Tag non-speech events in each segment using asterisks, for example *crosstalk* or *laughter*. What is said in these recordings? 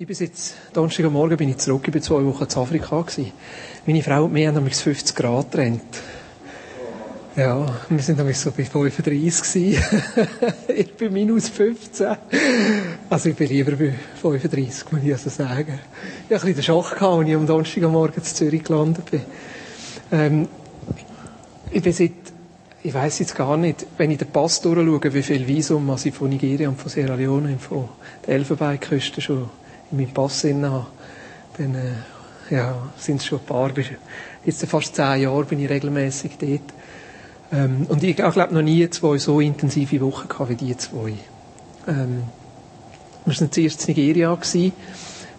Ich bin jetzt, Donnerstagmorgen bin ich zurück, ich bin zwei Wochen in Afrika gewesen. Meine Frau und mir haben nämlich 50 Grad getrennt. Ja, wir sind nämlich so bei 35 gewesen. *laughs* ich bin minus 15. Also ich bin lieber bei 35, muss ich also sagen. Ich hatte ein bisschen den Schock, gehabt, als ich am Donnerstagmorgen in Zürich gelandet bin. Ähm, ich bin seit, ich weiss jetzt gar nicht, wenn ich den Pass durchschaue, wie viel Visum ich von Nigeria und von Sierra Leone und von der Elfenbeinküste schon in meinem Pass drin habe, dann äh, ja, sind es schon ein paar. Jetzt fast zehn Jahre bin ich regelmäßig dort. Ähm, und ich, ich glaube noch nie zwei so intensive Wochen gehabt wie die zwei. Ähm, wir waren zuerst in Nigeria, gewesen,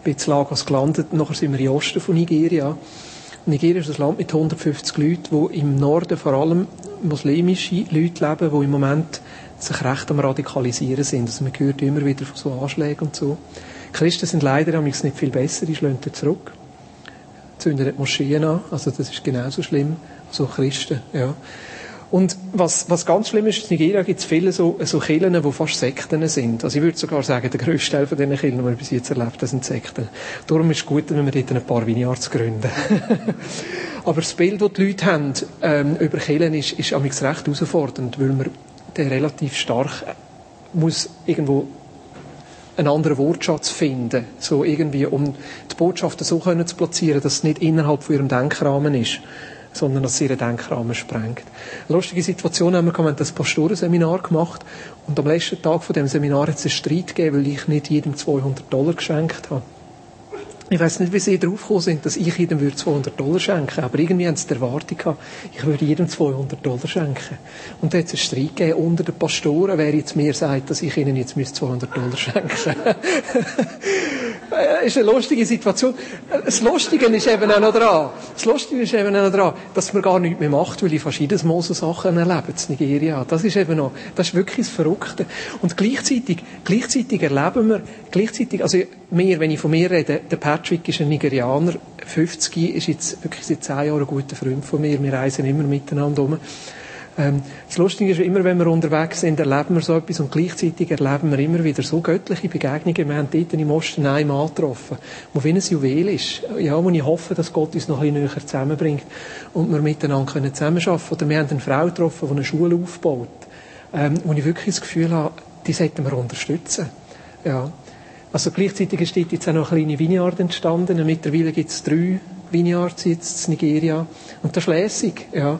bin in Lagos gelandet, nachher sind wir im Osten von Nigeria. Nigeria ist ein Land mit 150 Leuten, wo im Norden vor allem muslimische Leute leben, die im Moment sich recht am Radikalisieren sind. Also man hört immer wieder von so Anschlägen und so. Christen sind leider nicht viel besser, die schlagen zurück. Zünden die Moscheen an, also das ist genauso schlimm. So Christen, ja. Und was, was ganz schlimm ist, in Nigeria gibt es viele so, so Kirchen, die fast Sekten sind. Also ich würde sogar sagen, der grösste Teil von diesen Kirchen, die wir bis jetzt erlebt haben, sind Sekten. Darum ist es gut, wenn wir dort ein paar Vineyards gründen. *laughs* Aber das Bild, das die Leute haben ähm, über Kirchen, ist, ist recht herausfordernd, weil man den relativ stark muss irgendwo einen anderen Wortschatz finden, so irgendwie, um die Botschaften so können zu platzieren, dass es nicht innerhalb von ihrem Denkrahmen ist, sondern dass es ihren Denkrahmen sprengt. Eine lustige Situation haben wir, wir haben das Pastorenseminar gemacht und am letzten Tag von dem Seminar hat es einen Streit gegeben, weil ich nicht jedem 200 Dollar geschenkt habe. Ich weiß nicht, wie sie darauf gekommen sind, dass ich jedem 200 Dollar schenken aber irgendwie haben sie die Erwartung gehabt, ich würde jedem 200 Dollar schenken. Und da hat es einen Streit gegeben unter den Pastoren, wer jetzt mir sagt, dass ich ihnen jetzt 200 Dollar schenken *laughs* Das ist eine lustige Situation. Das Lustige ist eben auch noch dran. Das Lustige ist eben auch noch dran, dass man gar nichts mehr macht, weil ich fast Mal so Sachen erlebe in Nigeria. Das ist eben noch, das ist wirklich das Verrückte. Und gleichzeitig, gleichzeitig erleben wir, gleichzeitig, also mir, wenn ich von mir rede, der Patrick ist ein Nigerianer, 50, ist jetzt wirklich seit 10 Jahren ein guter Freund von mir. Wir reisen immer miteinander um. Ähm, das Lustige ist, immer wenn wir unterwegs sind, erleben wir so etwas und gleichzeitig erleben wir immer wieder so göttliche Begegnungen. Wir haben dort im Osten einen Mann getroffen, der wie ein Juwel ist. Ja, wo ich hoffe, dass Gott uns noch ein näher zusammenbringt und wir miteinander können zusammenarbeiten können. Oder wir haben eine Frau getroffen, die eine Schule aufbaut, ähm, wo ich wirklich das Gefühl habe, die sollten wir unterstützen. Ja. Also gleichzeitig ist dort jetzt auch noch eine kleine Vineyard entstanden. Mittlerweile gibt es drei Vineyards jetzt in Nigeria. Und das ist lässig, ja.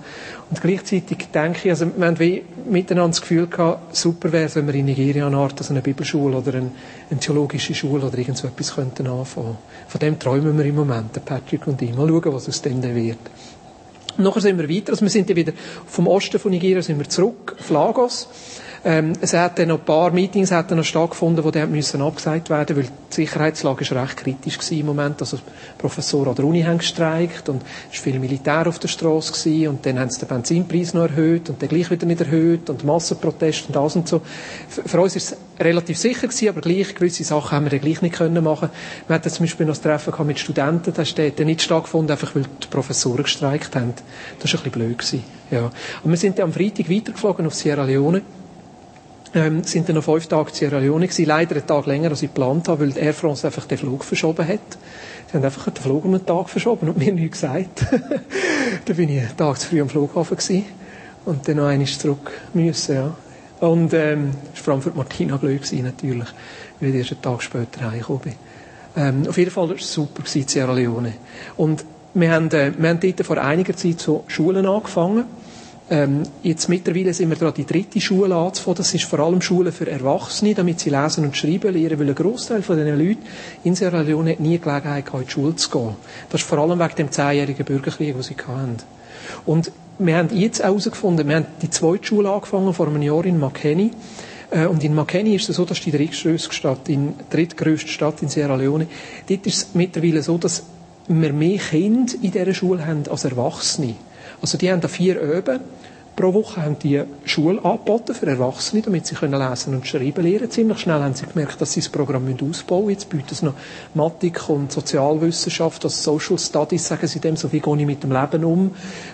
Und gleichzeitig denke ich, also wir haben wie miteinander das Gefühl gehabt, super wäre es, wenn wir in Nigeria eine Art, also eine Bibelschule oder eine, eine theologische Schule oder irgend so etwas könnten anfangen. Von dem träumen wir im Moment, der Patrick und ich. Mal schauen, was aus dem dann wird. nachher sind wir weiter, also wir sind dann wieder vom Osten von Nigeria sind wir zurück auf Lagos. Ähm, es hat dann noch ein paar Meetings hat noch stattgefunden, die dann müssen abgesagt werden, weil die Sicherheitslage ist recht kritisch im Moment. Also Professoren an der Uni haben gestreikt und es war viel Militär auf der Straße und dann haben sie den Benzinpreis noch erhöht und dann gleich wieder nicht erhöht und Massenproteste und alles und so. Für uns ist es relativ sicher gewesen, aber gleich gewisse Sachen haben wir dann gleich nicht können machen. Wir hatten zum Beispiel noch das Treffen mit Studenten, das hat dann nicht stattgefunden, einfach weil die Professoren gestreikt haben. Das war ein bisschen blöd gewesen. Ja. Und wir sind dann am Freitag weitergeflogen auf Sierra Leone ähm, sind dann noch fünf Tage in Sierra Leone gewesen. Leider einen Tag länger, als ich geplant habe, weil Air France einfach den Flug verschoben hat. Sie haben einfach den Flug um einen Tag verschoben und mir nichts gesagt. *laughs* dann bin ich einen Tag zu früh am Flughafen gewesen. Und dann noch einmal zurück müssen, ja. Und, ähm, das war vor allem für Martina blöd gewesen, natürlich, weil ich erst einen Tag später heimgekommen bin. Ähm, auf jeden Fall war es super gewesen, Sierra Leone. Und wir haben, äh, wir haben dort vor einiger Zeit so Schulen angefangen ähm, jetzt mittlerweile sind wir dran, die dritte Schule anzufangen. Das ist vor allem Schule für Erwachsene, damit sie lesen und schreiben lernen, weil ein Großteil von diesen Leuten in Sierra Leone nie Gelegenheit gehabt, in die Schule zu gehen. Das ist vor allem wegen dem zehnjährigen Bürgerkrieg, den sie hatten. Und wir haben jetzt herausgefunden, wir haben die zweite Schule angefangen, vor einem Jahr in Makeni. Äh, und in Makeni ist es so, dass die drittgrößte Stadt, die drittgrößte Stadt in Sierra Leone, dort ist es mittlerweile so, dass wir mehr Kinder in dieser Schule haben als Erwachsene. Also die haben da vier Öben pro Woche haben die Schule angeboten für Erwachsene, damit sie können lesen und schreiben lernen. Ziemlich schnell haben sie gemerkt, dass sie das Programm ausbauen müssen. Jetzt bieten sie noch Mathematik und Sozialwissenschaft, also Social Studies, sagen sie dem, so wie gehe ich mit dem Leben um,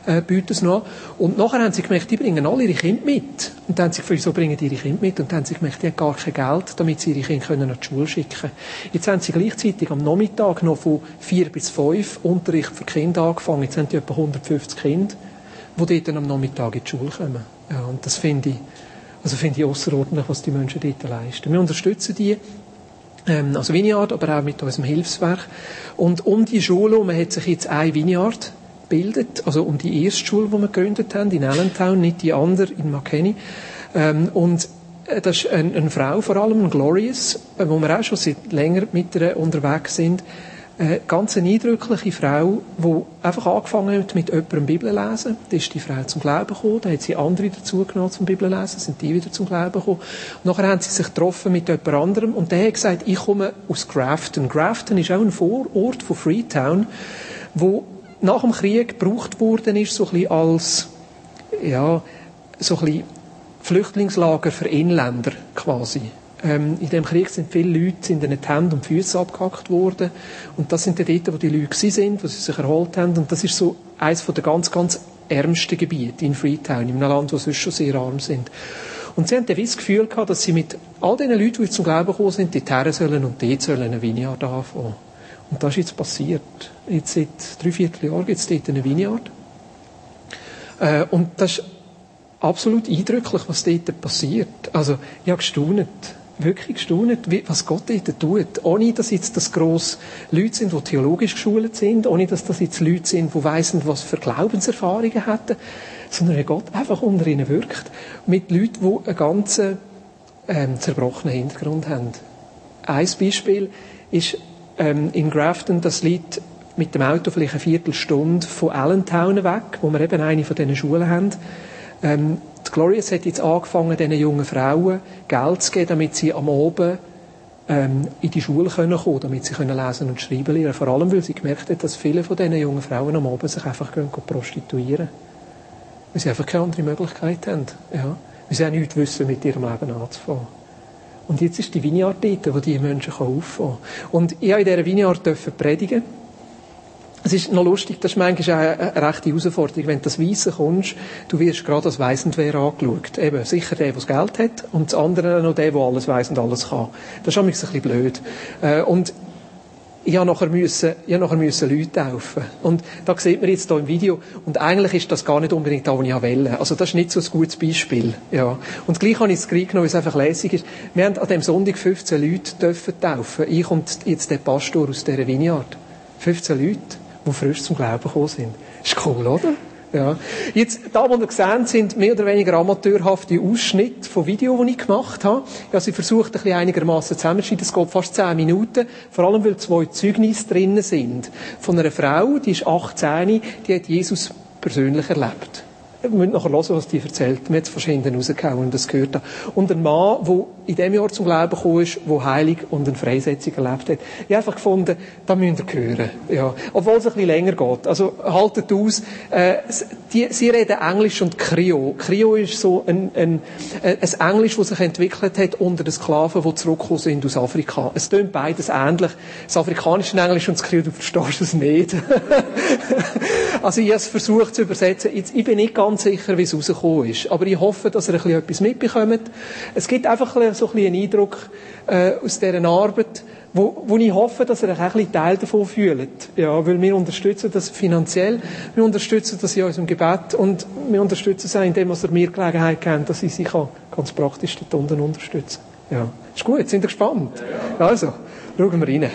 äh, bieten noch. Und nachher haben sie gemerkt, die bringen alle ihre Kinder mit. Und dann haben sie gefragt, wieso bringen die ihre Kinder mit? Und dann haben sie gemerkt, die haben gar kein Geld, damit sie ihre Kinder können an die Schule schicken können. Jetzt haben sie gleichzeitig am Nachmittag noch von vier bis fünf Unterricht für Kinder angefangen. Jetzt haben die etwa 150 Kinder die dort am Nachmittag in die Schule kommen. Ja, und das finde ich, also finde ich außerordentlich, was die Menschen dort leisten. Wir unterstützen die, ähm, also Vineyard, aber auch mit unserem Hilfswerk. Und um die Schule herum hat sich jetzt ein Vineyard gebildet, also um die erste Schule, die wir gegründet haben, in Allentown, nicht die andere in McKinney. Ähm, und äh, das ist eine, eine Frau vor allem, ein Glorious, äh, wo wir auch schon seit länger mit ihr unterwegs sind, eine ganz eindrückliche Frau, die einfach angefangen hat mit jemandem Bibel lesen. Da ist die Frau zum Glauben gekommen, da hat sie andere dazu genommen zum Bibel lesen, sind die wieder zum Glauben gekommen. Nachher haben sie sich getroffen mit jemand anderem und der hat gesagt, ich komme aus Grafton. Grafton ist auch ein Vorort von Freetown, wo nach dem Krieg gebraucht worden ist, so ein bisschen als, ja, so ein bisschen Flüchtlingslager für Inländer quasi. Ähm, in dem Krieg sind viele Leute in den Händen und Füßen abgehackt worden. Und das sind die dort, wo die Leute sind, wo sie sich erholt haben. Und das ist so eines der ganz, ganz ärmsten Gebiete in Freetown, in einem Land, wo sonst schon sehr arm sind. Und sie haben das Gefühl gehabt, dass sie mit all den Leuten, die zum Glauben gekommen sind, dort her sollen und dort sollen eine Vineyard anfangen. Und das ist jetzt passiert. Jetzt seit drei Vierteljahren gibt es dort eine Vineyard. Äh, und das ist absolut eindrücklich, was dort passiert. Also, ich habe gestaunt wirklich gestaunt, was Gott dort tut. Ohne, dass jetzt das gross Leute sind, die theologisch geschult sind, ohne, dass das jetzt Leute sind, die weissen, was für Glaubenserfahrungen hätten, sondern Gott einfach unter ihnen wirkt. Mit Leuten, die einen ganz ähm, zerbrochenen Hintergrund haben. Ein Beispiel ist ähm, in Grafton, das liegt mit dem Auto vielleicht eine Viertelstunde von Allentown weg, wo wir eben eine von diesen Schulen haben. Ähm, die Glorious hat jetzt angefangen, diesen jungen Frauen Geld zu geben, damit sie am Abend ähm, in die Schule können kommen, damit sie können lesen und schreiben lernen. Vor allem, weil sie gemerkt hat, dass viele von diesen jungen Frauen am Abend sich einfach gehen, prostituieren. Weil sie einfach keine andere Möglichkeit haben. Ja. Weil sie auch nichts wissen, mit ihrem Leben anzufangen. Und jetzt ist die Vineyard dort, wo diese Menschen auffangen können. Und ich durfte in dieser Vineyard predigen. Es ist noch lustig, das ist manchmal auch eine rechte Herausforderung. Wenn du das Weissen kommst, du wirst gerade als Weisendwehr angeschaut. Eben, sicher der, der das Geld hat, und das andere noch der, der alles weiss und alles kann. Das ist ein bisschen blöd. Äh, und ich habe nachher müssen, ich nachher müssen Leute taufen. Und da sieht man jetzt hier im Video. Und eigentlich ist das gar nicht unbedingt da, wo ich wollte. Also das ist nicht so ein gutes Beispiel. Ja. Und gleich habe ich es genommen, weil es einfach lässig ist. Wir haben an dem Sonntag 15 Leute dürfen taufen. Ich und jetzt der Pastor aus dieser Vineyard. 15 Leute die frisch zum Glauben gekommen sind. Ist cool, oder? Ja. Jetzt, da, wo ihr gesehen sind mehr oder weniger amateurhafte Ausschnitte von Video, die ich gemacht habe. Ich habe sie versucht, ein bisschen einigermaßen zusammenzuschneiden. Es geht fast zehn Minuten. Vor allem, weil zwei Zeugnisse drinnen sind. Von einer Frau, die ist 18, die hat Jesus persönlich erlebt. Müssen nachher hören, was die erzählt. Mir hat es verschieden rausgehauen und das gehört. Und ein Mann, der in dem Jahr zum Glauben gekommen ist, der heilig und eine Freisetzung erlebt hat. Ich habe einfach gefunden, da müsst ihr hören. Ja. Obwohl es ein bisschen länger geht. Also, haltet aus. Äh, die, sie reden Englisch und Krio. Krio ist so ein, ein, ein Englisch, das sich entwickelt hat unter den Sklaven, die zurückgekommen sind aus Afrika. Es tönt beides ähnlich. Das afrikanische Englisch und das Krio, du verstehst es nicht. *laughs* also, ich habe es versucht zu übersetzen. Ich bin nicht ganz sicher, wie es rausgekommen ist. Aber ich hoffe, dass ihr ein bisschen etwas mitbekommt. Es gibt einfach so ein bisschen einen Eindruck äh, aus dieser Arbeit, wo, wo ich hoffe, dass ihr euch ein bisschen Teil davon fühlt. Ja, weil wir unterstützen das finanziell, wir unterstützen das in unserem Gebet und wir unterstützen es auch, indem wir mir Gelegenheit geben, dass ich sie kann, ganz praktisch dort unten unterstützen Ja, ist gut, sind ihr gespannt? Also, schauen wir rein.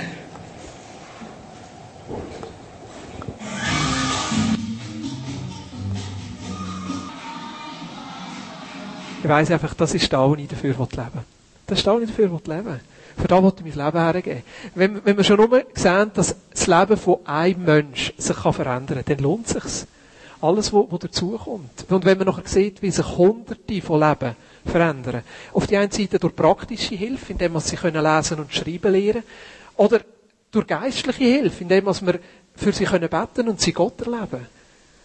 Ich weiss einfach, das ist da, wo ich dafür leben will. Das ist da, wo ich dafür leben will. Für da wollte ich mein Leben hergeben. Wenn, wenn wir schon nur sehen, dass das Leben von einem Mensch sich verändern kann, dann lohnt es sich. Alles, was dazukommt. Und wenn man nachher sieht, wie sich Hunderte von Leben verändern. Auf die einen Seite durch praktische Hilfe, indem man sie lesen und schreiben lernen Oder durch geistliche Hilfe, indem wir für sie beten können und sie Gott erleben.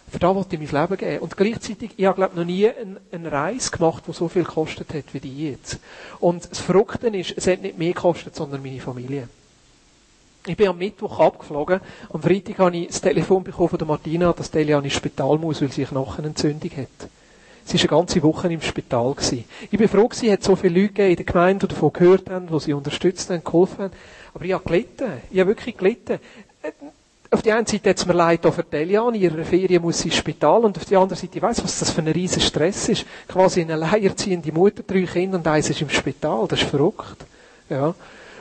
Für da wollte ich mein Leben geben. Und gleichzeitig, ich habe, glaube noch nie eine, eine Reise gemacht, die so viel gekostet hat wie die jetzt. Und das Verrückte ist, es hat nicht mehr gekostet, sondern meine Familie. Ich bin am Mittwoch abgeflogen. Am Freitag habe ich das Telefon bekommen von der Martina, dass Delia ins Spital muss, weil sie eine Knochenentzündung hat. Sie war eine ganze Woche im Spital. Gewesen. Ich bin froh, sie hat so viele Leute in der Gemeinde, die davon gehört haben, die sie unterstützt haben, geholfen haben. Aber ich habe gelitten. Ich habe wirklich gelitten. Auf der einen Seite hat es mir leid, auch für Delia, in ihrer Ferien muss sie ins Spital, und auf der anderen Seite, ich weiss, was das für ein riesen Stress ist. Quasi eine alleinerziehende Mutter, drei Kinder und eins ist im Spital. Das ist verrückt. Ja.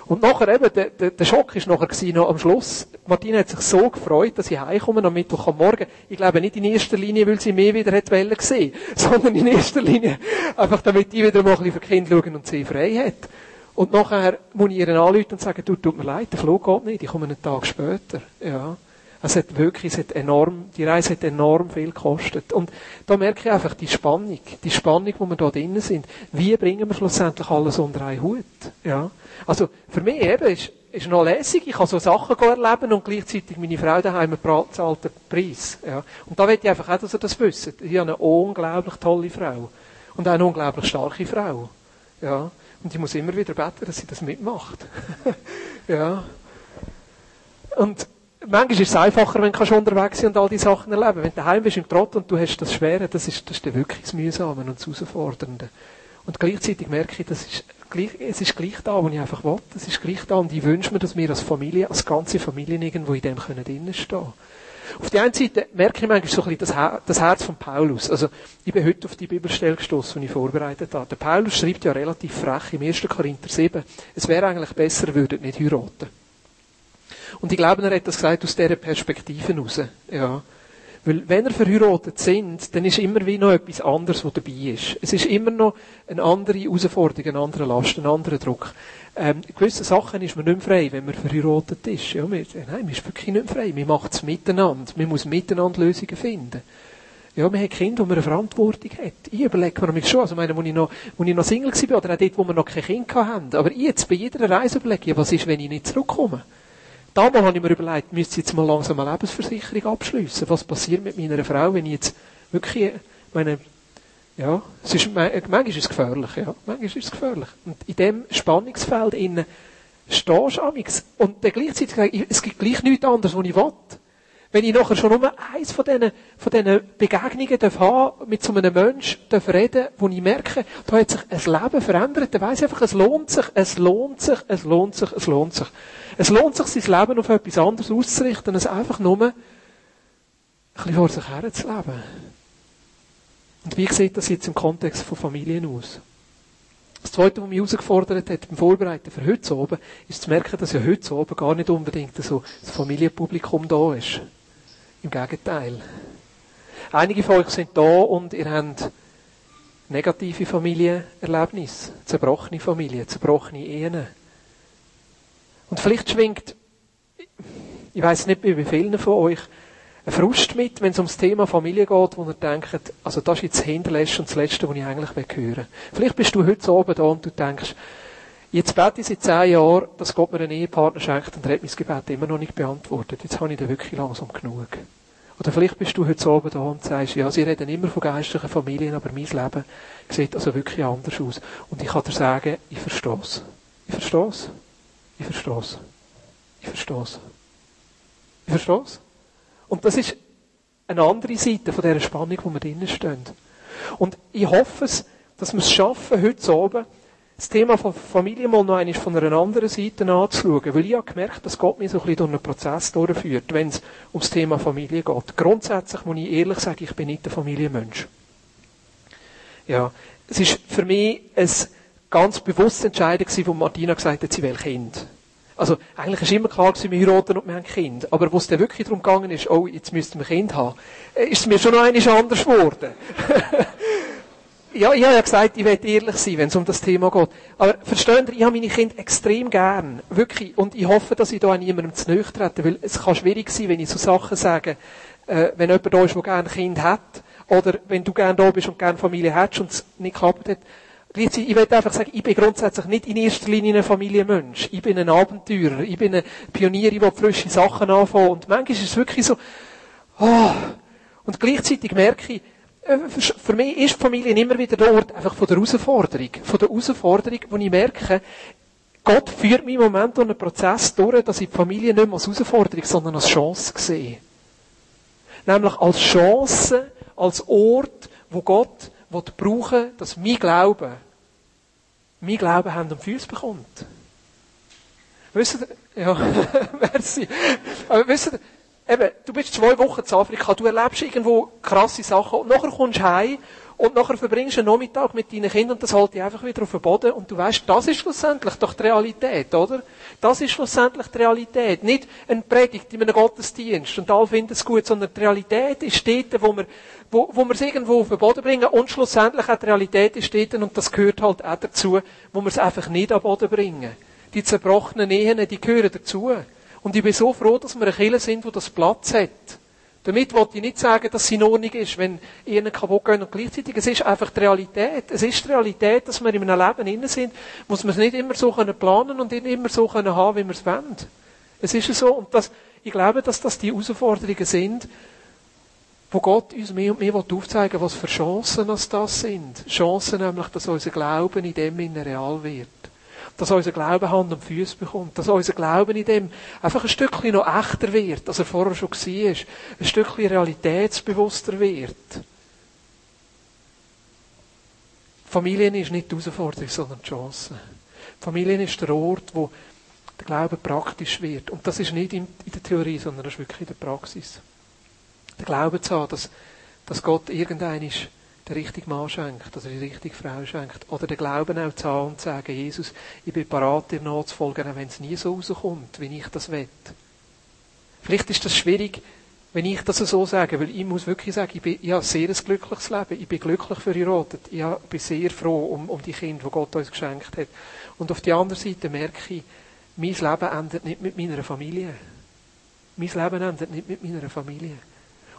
Und nachher eben, der, der, der Schock ist nachher gewesen, noch am Schluss. Martina hat sich so gefreut, dass ich heimkomme am Mittwoch am Morgen. Ich glaube nicht in erster Linie, weil sie mehr wieder hat wollen sehen, *laughs* sondern in erster Linie einfach, damit ich wieder mal ein bisschen für die Kinder schauen und sie frei hat. Und nachher muss ich ihren anrufen und sagen, du, tut mir leid, der Flug geht nicht, ich komme einen Tag später. Ja. Es hat wirklich, es hat enorm, die Reise hat enorm viel gekostet. Und da merke ich einfach die Spannung, die Spannung, wo wir da drinnen sind. Wie bringen wir schlussendlich alles unter einen Hut? Ja. Also, für mich eben ist, ist noch lässig. Ich kann so Sachen erleben und gleichzeitig meine Frau daheim zahlt den Preis. Ja. Und da will ich einfach auch, dass ihr das wisst. Ich habe eine unglaublich tolle Frau. Und auch eine unglaublich starke Frau. Ja. Und ich muss immer wieder beten, dass sie das mitmacht. *laughs* ja. Und, manchmal ist es einfacher, wenn du unterwegs sein und all die Sachen erleben. Wenn du daheim bist im Trott und du hast das Schwere, das ist, das ist wirklich das Mühsame und das Herausfordernde. Und gleichzeitig merke ich, das ist gleich, es ist gleich da, wo ich einfach will. Es ist gleich da und ich wünsche mir, dass wir als Familie, als ganze Familie irgendwo in dem können drinnen stehen. Auf der einen Seite merke ich manchmal so ein bisschen das, Herz von Paulus. Also, ich bin heute auf die Bibelstelle gestoßen, die ich vorbereitet habe. Der Paulus schreibt ja relativ frech im 1. Korinther 7, es wäre eigentlich besser, würdet nicht heiraten. Und ich glaube, er hat das gesagt aus dieser Perspektive heraus. Ja. Weil, wenn er verheiratet sind, dann ist immer wie noch etwas anderes, was dabei ist. Es ist immer noch eine andere Herausforderung, eine andere Last, ein anderer Druck. Ähm, gewisse Sachen ist man nicht mehr frei, wenn man verheiratet ist. Ja, man, nein, man ist wirklich nicht mehr frei. Man macht es miteinander. Man muss miteinander Lösungen finden. Ja, man hat Kinder, wo man eine Verantwortung hat. Ich überlege mir mich schon, also meine, wo ich noch, wo ich noch Single war, oder auch dort, wo wir noch kein Kind hatten. Aber jetzt, bei jeder Reise überlege ich, was ist, wenn ich nicht zurückkomme? Damals habe ich mir überlegt, müsste ich jetzt mal langsam eine Lebensversicherung abschließen. Was passiert mit meiner Frau, wenn ich jetzt wirklich, meine, ja, es ist, manchmal ist es gefährlich, ja. Manchmal ist es gefährlich. Und in dem Spannungsfeld innen stehst du amigs. Und dann gleichzeitig, es gibt gleich nichts anderes, was ich will. Wenn ich nachher schon nur eins von diesen, von diesen Begegnungen darf haben, mit so einem Menschen darf reden, wo ich merke, da hat sich ein Leben verändert, dann weiss ich einfach, es lohnt sich, es lohnt sich, es lohnt sich, es lohnt sich. Es lohnt sich, sein Leben auf etwas anderes auszurichten, als einfach nur ein bisschen vor sich her zu leben. Und wie sieht das jetzt im Kontext von Familien aus? Das Zweite, was mich herausgefordert hat beim Vorbereiten für heute oben, ist zu merken, dass ja heute oben gar nicht unbedingt so das Familienpublikum da ist. Im Gegenteil. Einige von euch sind da und ihr habt negative Familienerlebnisse, zerbrochene Familien, zerbrochene Ehen. Und vielleicht schwingt, ich weiß nicht wie vielen von euch, ein Frust mit, wenn es ums Thema Familie geht, wo ihr denkt, also das ist jetzt das Hinterletzte und das Letzte, was ich eigentlich hören will. Vielleicht bist du heute oben da und du denkst, jetzt bete ich seit zehn Jahren, dass Gott mir einen Ehepartner schenkt und er hat mein Gebet immer noch nicht beantwortet. Jetzt habe ich da wirklich langsam genug. Oder vielleicht bist du heute oben da und sagst, ja, sie reden immer von geistlichen Familien, aber mein Leben sieht also wirklich anders aus. Und ich kann dir sagen, ich verstehe es. Ich verstehe es. Ich verstehe es. Ich verstehe es. Ich verstehe es. Und das ist eine andere Seite von dieser Spannung, wo wir drinnen stehen. Und ich hoffe es, dass wir es schaffen, heute oben, das Thema von Familie mal noch einmal von einer anderen Seite anzuschauen. Weil ich habe gemerkt, dass Gott mich so ein bisschen durch einen Prozess durchführt, wenn es ums Thema Familie geht. Grundsätzlich muss ich ehrlich sagen, ich bin nicht der Familienmensch. Ja. Es ist für mich ein ganz bewusstes Entscheidung gewesen, wo Martina gesagt hat, sie will Kind. Also, eigentlich ist immer klar gewesen, wir heiraten und wir haben Kind. Aber wo es dann wirklich darum gegangen ist, oh, jetzt müssten wir Kind haben, äh, ist es mir schon noch einmal anders geworden. *laughs* ja, ich habe ja gesagt, ich will ehrlich sein, wenn es um das Thema geht. Aber versteht ihr, ich habe meine Kinder extrem gern. Wirklich. Und ich hoffe, dass ich da niemandem zu nahe trete, weil es kann schwierig sein, wenn ich so Sachen sage, äh, wenn jemand da ist, der gerne ein Kind hat, oder wenn du gerne da bist und gerne Familie hast und es nicht klappt hat, Gleichzeitig, ich will einfach sagen, ich bin grundsätzlich nicht in erster Linie ein Familienmensch. Ich bin ein Abenteurer. Ich bin ein Pionier, der frische Sachen anfangen. Und manchmal ist es wirklich so, oh, Und gleichzeitig merke ich, für mich ist Familie immer wieder der Ort einfach von der Herausforderung. Von der Herausforderung, wo ich merke, Gott führt mich im Moment durch einen Prozess durch, dass ich die Familie nicht mehr als Herausforderung, sondern als Chance sehe. Nämlich als Chance, als Ort, wo Gott brauchen dass mein Glaube, mein Glaube Hand und Füße bekommt. Wisst ihr, ja, *laughs* merci. Aber wisst ihr, eben, du bist zwei Wochen in Afrika, du erlebst irgendwo krasse Sachen und nachher kommst du heim und nachher verbringst du einen Nachmittag mit deinen Kindern und das hält dich einfach wieder auf den Boden und du weißt, das ist schlussendlich doch die Realität, oder? Das ist schlussendlich die Realität. Nicht eine Predigt in einem Gottesdienst und alle finden es gut, sondern die Realität ist dort, wo wir, wo, wo wir es irgendwo auf den Boden bringen und schlussendlich auch die Realität ist dort und das gehört halt auch dazu, wo wir es einfach nicht an den Boden bringen. Die zerbrochenen Ehen, die gehören dazu. Und ich bin so froh, dass wir eine Kirche sind, wo das Platz hat. Damit wollte ich nicht sagen, dass es in Ordnung ist, wenn Ehen kaputt gehen und gleichzeitig, es ist einfach die Realität. Es ist die Realität, dass wir in einem Leben innen sind, muss man es nicht immer so planen und nicht immer so haben, wie wir es wollen. Es ist so, und das, ich glaube, dass das die Herausforderungen sind, wo Gott uns mehr und mehr aufzeigen will, was für Chancen das sind. Chancen nämlich, dass unser Glauben in dem Innen real wird dass unser Glauben Hand und Füße bekommt, dass unser Glauben in dem einfach ein Stückchen noch echter wird, als er vorher schon war, ein Stückchen realitätsbewusster wird. Familien ist nicht die Herausforderung, sondern die Chance. Familien ist der Ort, wo der Glaube praktisch wird. Und das ist nicht in der Theorie, sondern das ist wirklich in der Praxis. Der Glaube zu haben, dass, dass Gott irgendein ist, der richtige Mann schenkt, oder die richtige Frau schenkt. Oder den Glauben auch zu haben und zu sagen, Jesus, ich bin parat, dir nachzufolgen, auch wenn es nie so rauskommt, wie ich das will. Vielleicht ist das schwierig, wenn ich das so sage, weil ich muss wirklich sagen, ich, bin, ich habe sehr ein glückliches Leben. Ich bin glücklich verheiratet. Ich bin sehr froh um, um die Kinder, die Gott uns geschenkt hat. Und auf der anderen Seite merke ich, mein Leben endet nicht mit meiner Familie. Mein Leben endet nicht mit meiner Familie.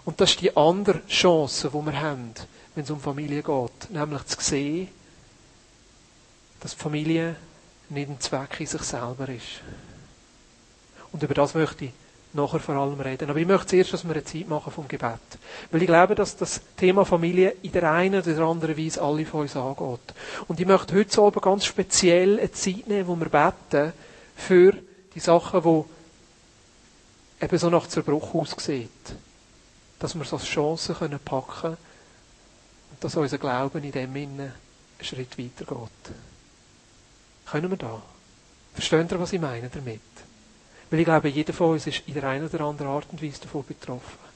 Und das ist die andere Chance, die wir haben wenn es um Familie geht. Nämlich zu sehen, dass Familie nicht ein Zweck in sich selber ist. Und über das möchte ich nachher vor allem reden. Aber ich möchte zuerst, dass wir eine Zeit machen vom Gebet. Weil ich glaube, dass das Thema Familie in der einen oder der anderen Weise alle von uns angeht. Und ich möchte heute Abend ganz speziell eine Zeit nehmen, wo wir beten für die Sachen, die eben so nach Zerbruch aussehen. Dass wir es als Chance packen können, dass unser Glauben in dem Sinne einen Schritt weitergeht. Können wir da? Versteht ihr, was ich meine damit? Weil ich glaube, jeder von uns ist in der einen oder anderen Art und Weise davon betroffen.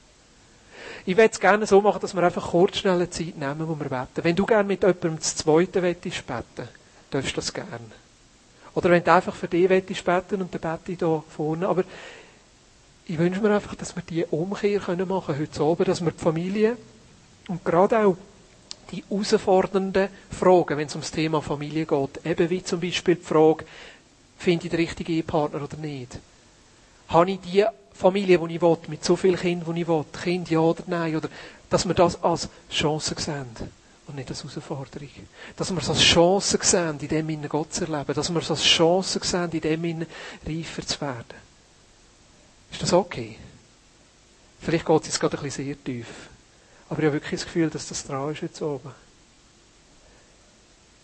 Ich würde es gerne so machen, dass wir einfach kurz schnell eine Zeit nehmen, wo wir beten. Wenn du gerne mit jemandem das Zweite wettest beten, darfst du das gerne. Oder wenn du einfach für dich wettest beten und dann bete ich hier vorne. Aber ich wünsche mir einfach, dass wir diese Umkehr können machen heute Abend, dass wir die Familie und gerade auch die herausfordernden Fragen, wenn es ums Thema Familie geht. Eben wie zum Beispiel die Frage, finde ich den richtigen Ehepartner oder nicht? Habe ich die Familie, die ich will, mit so vielen Kindern, die ich will, Kind ja oder nein? Oder, dass wir das als Chance sehen und nicht als Herausforderung. Dass wir es als Chance sehen, in dem Innen Gott zu erleben. Dass wir es als Chance sehen, in dem Innen reifer zu werden. Ist das okay? Vielleicht geht es jetzt gerade ein bisschen sehr tief. Aber ich habe wirklich das Gefühl, dass das dran ist jetzt oben.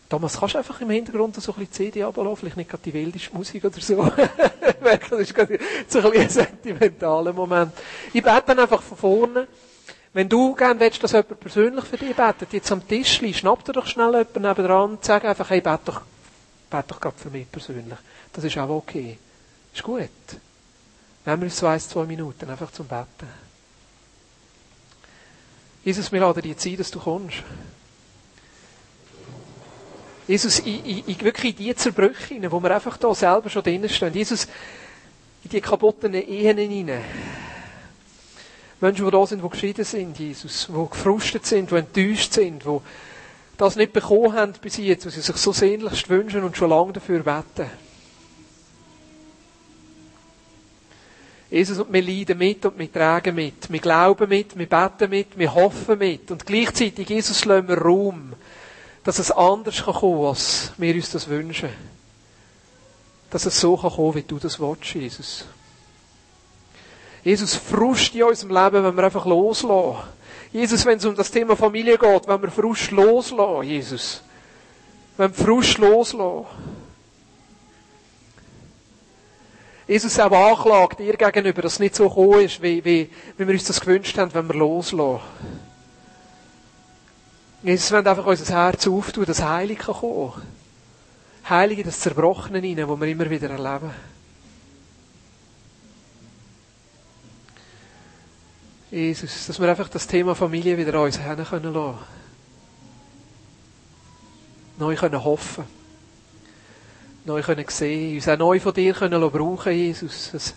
Thomas, kannst du einfach im Hintergrund so ein bisschen CD ablassen? Vielleicht nicht gerade die wildeste Musik oder so. *laughs* das ist gerade so ein, ein sentimentaler Moment. Ich bete dann einfach von vorne. Wenn du gerne willst, dass jemand persönlich für dich betet, jetzt am Tisch, schnapp dir doch schnell jemanden nebenan und sag einfach, hey, bete doch, bete doch gerade für mich persönlich. Das ist auch okay. Ist gut. Nehmen wir uns ein, zwei Minuten einfach zum Beten. Jesus, wir laden dir Zeit, dass du kommst. Jesus, ich, ich wirklich in die Zerbrüche hinein, wo wir einfach da selber schon drinnen stehen. Jesus, in die kaputten Ehen hinein. Menschen, die da sind, die geschieden sind, Jesus, die gefrustet sind, die enttäuscht sind, die das nicht bekommen haben bis jetzt, was sie sich so sehnlichst wünschen und schon lange dafür beten. Jesus, und wir leiden mit und wir tragen mit. Wir glauben mit, wir beten mit, wir hoffen mit. Und gleichzeitig, Jesus, lassen wir Raum, dass es anders kann kommen kann, als wir uns das wünschen. Dass es so kann kommen, wie du das willst, Jesus. Jesus, Frust in unserem Leben, wenn wir einfach loslassen. Jesus, wenn es um das Thema Familie geht, wenn wir Frust loslassen, Jesus. Wenn wir Frust loslassen. Jesus auch anklagt dir gegenüber, dass es nicht so gekommen ist, wie, wie, wie wir uns das gewünscht haben, wenn wir loslassen. Jesus, wenn einfach unser Herz auftun, dass Heilig kann kommen. Heilige, das Zerbrochene rein, wo wir immer wieder erleben. Jesus, dass wir einfach das Thema Familie wieder an uns hin können lassen. Neu können hoffen. Neu können sehen. Uns auch neu von dir können brauchen, Jesus. Dass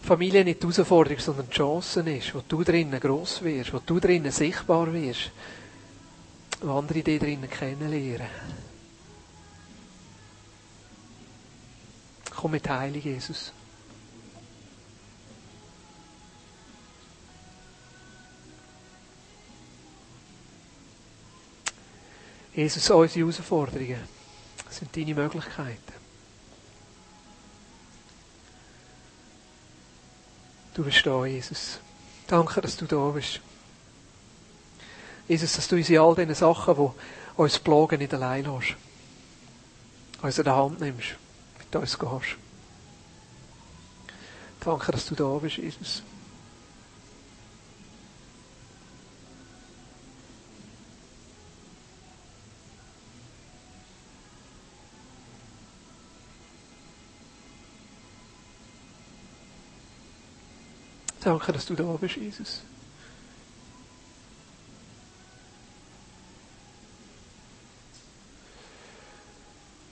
Familie nicht die Herausforderung, sondern die Chance ist, wo du drinnen gross wirst, wo du drinnen sichtbar wirst, wo andere dich drinnen kennenlernen. Komm mit Heilig, Jesus. Jesus, unsere Herausforderungen sind deine Möglichkeiten. Du bist da, Jesus. Danke, dass du da bist. Jesus, dass du uns in all diesen Sachen, die uns plagen, nicht allein lässt. Uns in der Hand nimmst, mit uns gehst. Danke, dass du da bist, Jesus. Danke, dass du da bist, Jesus.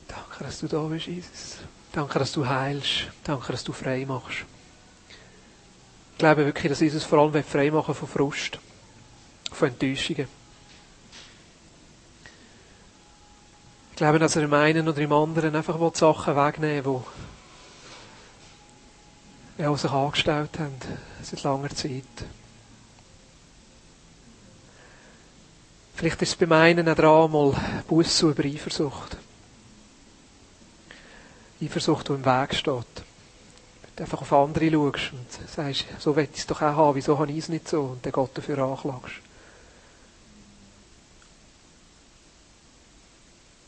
Danke, dass du da bist, Jesus. Danke, dass du heilst. Danke, dass du frei machst. Ich glaube wirklich, dass Jesus vor allem frei machen von Frust, von Enttäuschungen. Ich glaube, dass er im einen oder im anderen einfach die Sachen wegnehmen will, ja, die sich angestellt haben, seit langer Zeit. Vielleicht ist es beim einen auch dran, mal Busse über Eifersucht. Eifersucht, die im Weg steht. Wenn du einfach auf andere schaust und sagst, so will ich es doch auch haben, wieso habe ich es nicht so? Und dann Gott dafür anklagst.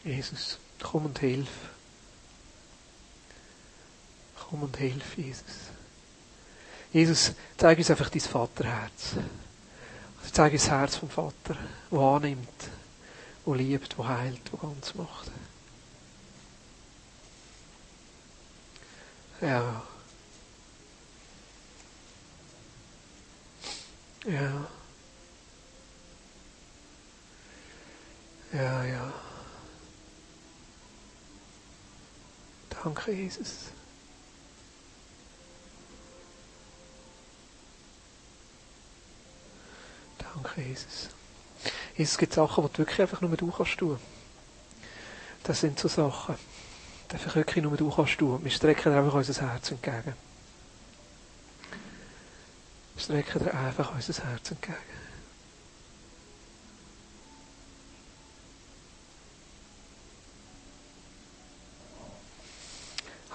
Jesus, komm und hilf. Komm und hilf, Jesus. Jesus, zeig uns einfach dein Vaterherz. Also zeig uns das Herz vom Vater, das annimmt, das liebt, das heilt, das ganz macht. Ja. Ja. Ja, ja. Danke, Jesus. Danke, Jesus. Jesus, es gibt Sachen, die du wirklich einfach nur du kannst tun. Das sind so Sachen, die einfach wirklich nur du kannst tun. Wir strecken dir einfach unser Herz entgegen. Wir strecken dir einfach unser Herz entgegen.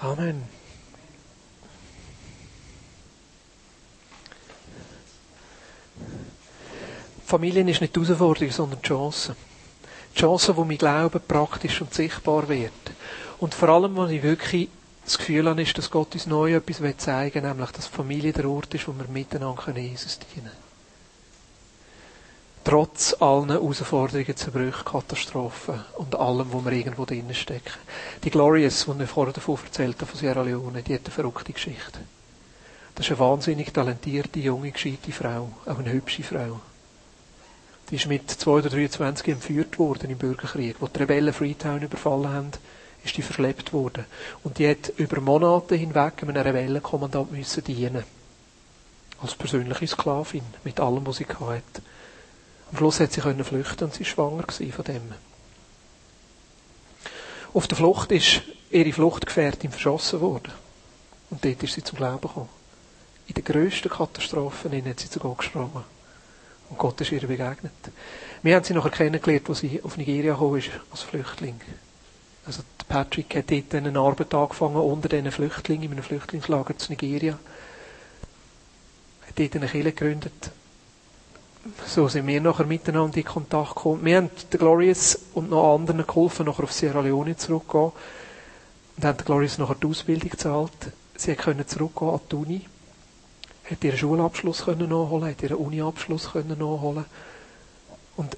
Amen. Familien ist nicht die Herausforderung, sondern die Chance. Die Chance, wo mein Glauben praktisch und sichtbar wird. Und vor allem, wo ich wirklich das Gefühl habe, ist, dass Gott uns neu etwas zeigen will, nämlich, dass Familie der Ort ist, wo wir miteinander Jesus dienen können. Trotz allen Herausforderungen, Zerbrüchen, Katastrophen und allem, wo wir irgendwo drinnen stecken. Die Glorious, die wir vorher davon erzählt haben, von Sierra Leone, die hat eine verrückte Geschichte. Das ist eine wahnsinnig talentierte, junge, gescheite Frau. Auch eine hübsche Frau. Die ist mit 2 oder 23 entführt worden im Bürgerkrieg. Wo die Rebellen Freetown überfallen haben, ist die verschleppt worden. Und die hat über Monate hinweg einem Rebellenkommandant müssen dienen. Als persönliche Sklavin. Mit allem, was sie hatte. Am Schluss hat sie können flüchten und sie war schwanger von dem. Auf der Flucht ist ihre Fluchtgefährtin verschossen worden. Und dort ist sie zum Glauben gekommen. In den grössten Katastrophen hat sie zu Gott gesprochen. Und Gott ist ihr begegnet. Wir haben sie nachher kennengelernt, als sie auf Nigeria gekommen ist, als Flüchtling. Also Patrick hat dort einen Arbeit angefangen unter diesen Flüchtlingen, in einem Flüchtlingslager zu Nigeria. Hat dort eine Kirche gegründet. so sind wir nachher miteinander in Kontakt gekommen. Wir haben der Glorious und noch anderen geholfen, nachher auf Sierra Leone zurückzugehen. Und haben der Glorious nachher die Ausbildung gezahlt. Sie können zurückgehen an die Uni. Hat ihren Schulabschluss können nachholen, hat ihren Uniabschluss können nachholen. Und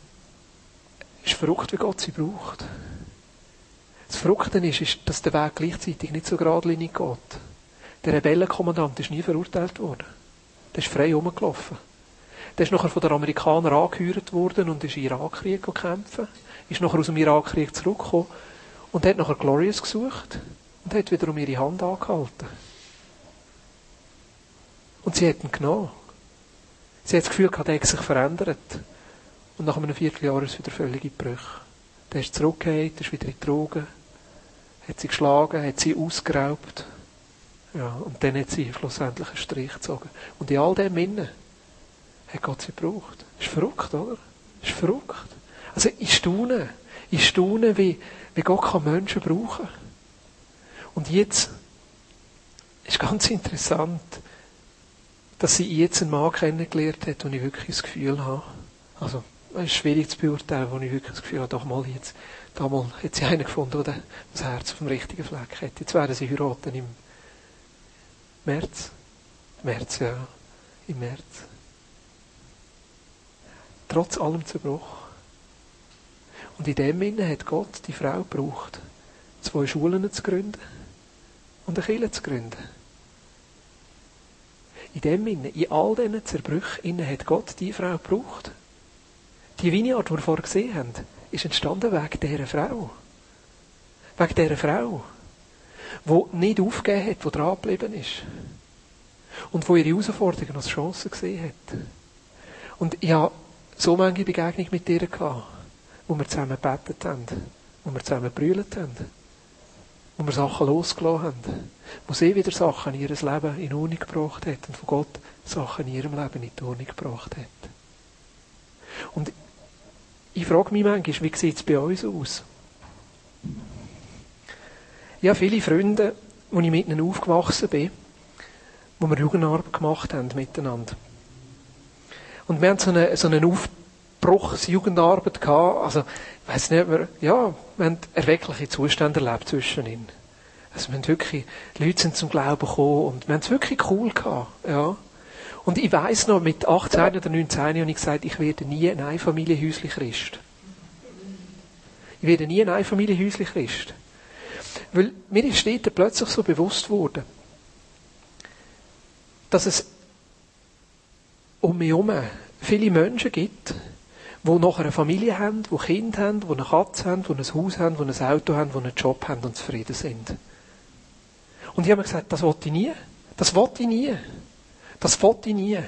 es ist verrückt, wie Gott sie braucht. Das Verrückte ist, ist, dass der Weg gleichzeitig nicht so geradlinig geht. Der Rebellenkommandant ist nie verurteilt worden. Der ist frei rumgelaufen. Der ist nachher von den Amerikanern angehört worden und ist im Irakkrieg kämpfen. Ist nachher aus dem Irakkrieg zurückgekommen und hat nachher Glorious gesucht und hat wieder um ihre Hand angehalten. Und sie hat ihn genommen. Sie hat das Gefühl gehabt, er hat sich verändert. Und nach einem Vierteljahr ist es wieder völlig in Brüche. Der ist zurückgekehrt, ist wieder in die Drogen, hat sie geschlagen, hat sie ausgeraubt. Ja, und dann hat sie schlussendlich einen Strich gezogen. Und in all dem Innen hat Gott sie gebraucht. Ist verrückt, oder? Ist verrückt. Also ich staune. Ich staune, wie, wie Gott kann Menschen brauchen. Und jetzt ist ganz interessant, dass sie jetzt einen Mann kennengelernt hat, und ich wirklich das Gefühl habe, also es ist schwierig zu beurteilen, wo ich wirklich das Gefühl habe, doch mal jetzt, da mal hat sie einen gefunden, der das Herz auf dem richtigen Fleck hat. Jetzt werden sie heiraten im März. März, ja. Im März. Trotz allem Zerbruch. Und in dem Sinne hat Gott die Frau gebraucht, zwei Schulen zu gründen und eine Kirche zu gründen. In dem Sinne, in all diesen Zerbrüchen hat Gott die Frau gebraucht. Die Vineyard, die wir vorher gesehen haben, ist entstanden wegen dieser Frau. Wegen dieser Frau. Die nicht aufgegeben hat, die dran geblieben ist. Und die ihre Herausforderungen als Chance gesehen hat. Und ich habe so manche Begegnungen mit ihr wo wir zusammen gebetet haben, wo wir zusammen gebrüllt haben, wo wir Sachen losgelassen haben, wo sie wieder Sachen in ihr Leben in Ordnung gebracht hat und von Gott Sachen in ihrem Leben in die Ordnung gebracht hat. Und ich frage mich manchmal, wie sieht es bei uns aus? Ich habe viele Freunde, wo ich mit ihnen aufgewachsen bin, wo wir Jugendarbeit gemacht haben miteinander. Und wir haben so einen, so einen Aufbruchsjugendarbeit gehabt, also, weiss nicht, wir, ja, wir haben erweckliche Zustände erlebt zwischen ihnen. Also, wir haben wirklich, Leute sind zum Glauben gekommen und wir haben es wirklich cool gehabt, ja. Und ich weiss noch, mit 18 oder 19 habe ich gesagt, ich werde nie ein Einfamilienhäusli Christ. Ich werde nie ein Einfamilienhäusli Christ. Weil mir ist dort plötzlich so bewusst geworden, dass es um mich herum viele Menschen gibt, die noch eine Familie haben, die Kinder haben, die eine Katze haben, die ein Haus haben, die ein Auto haben, die einen Job haben und zufrieden sind. Und ich habe mir gesagt, das wollte ich nie. Das wollte ich nie. Das wollte ich nie.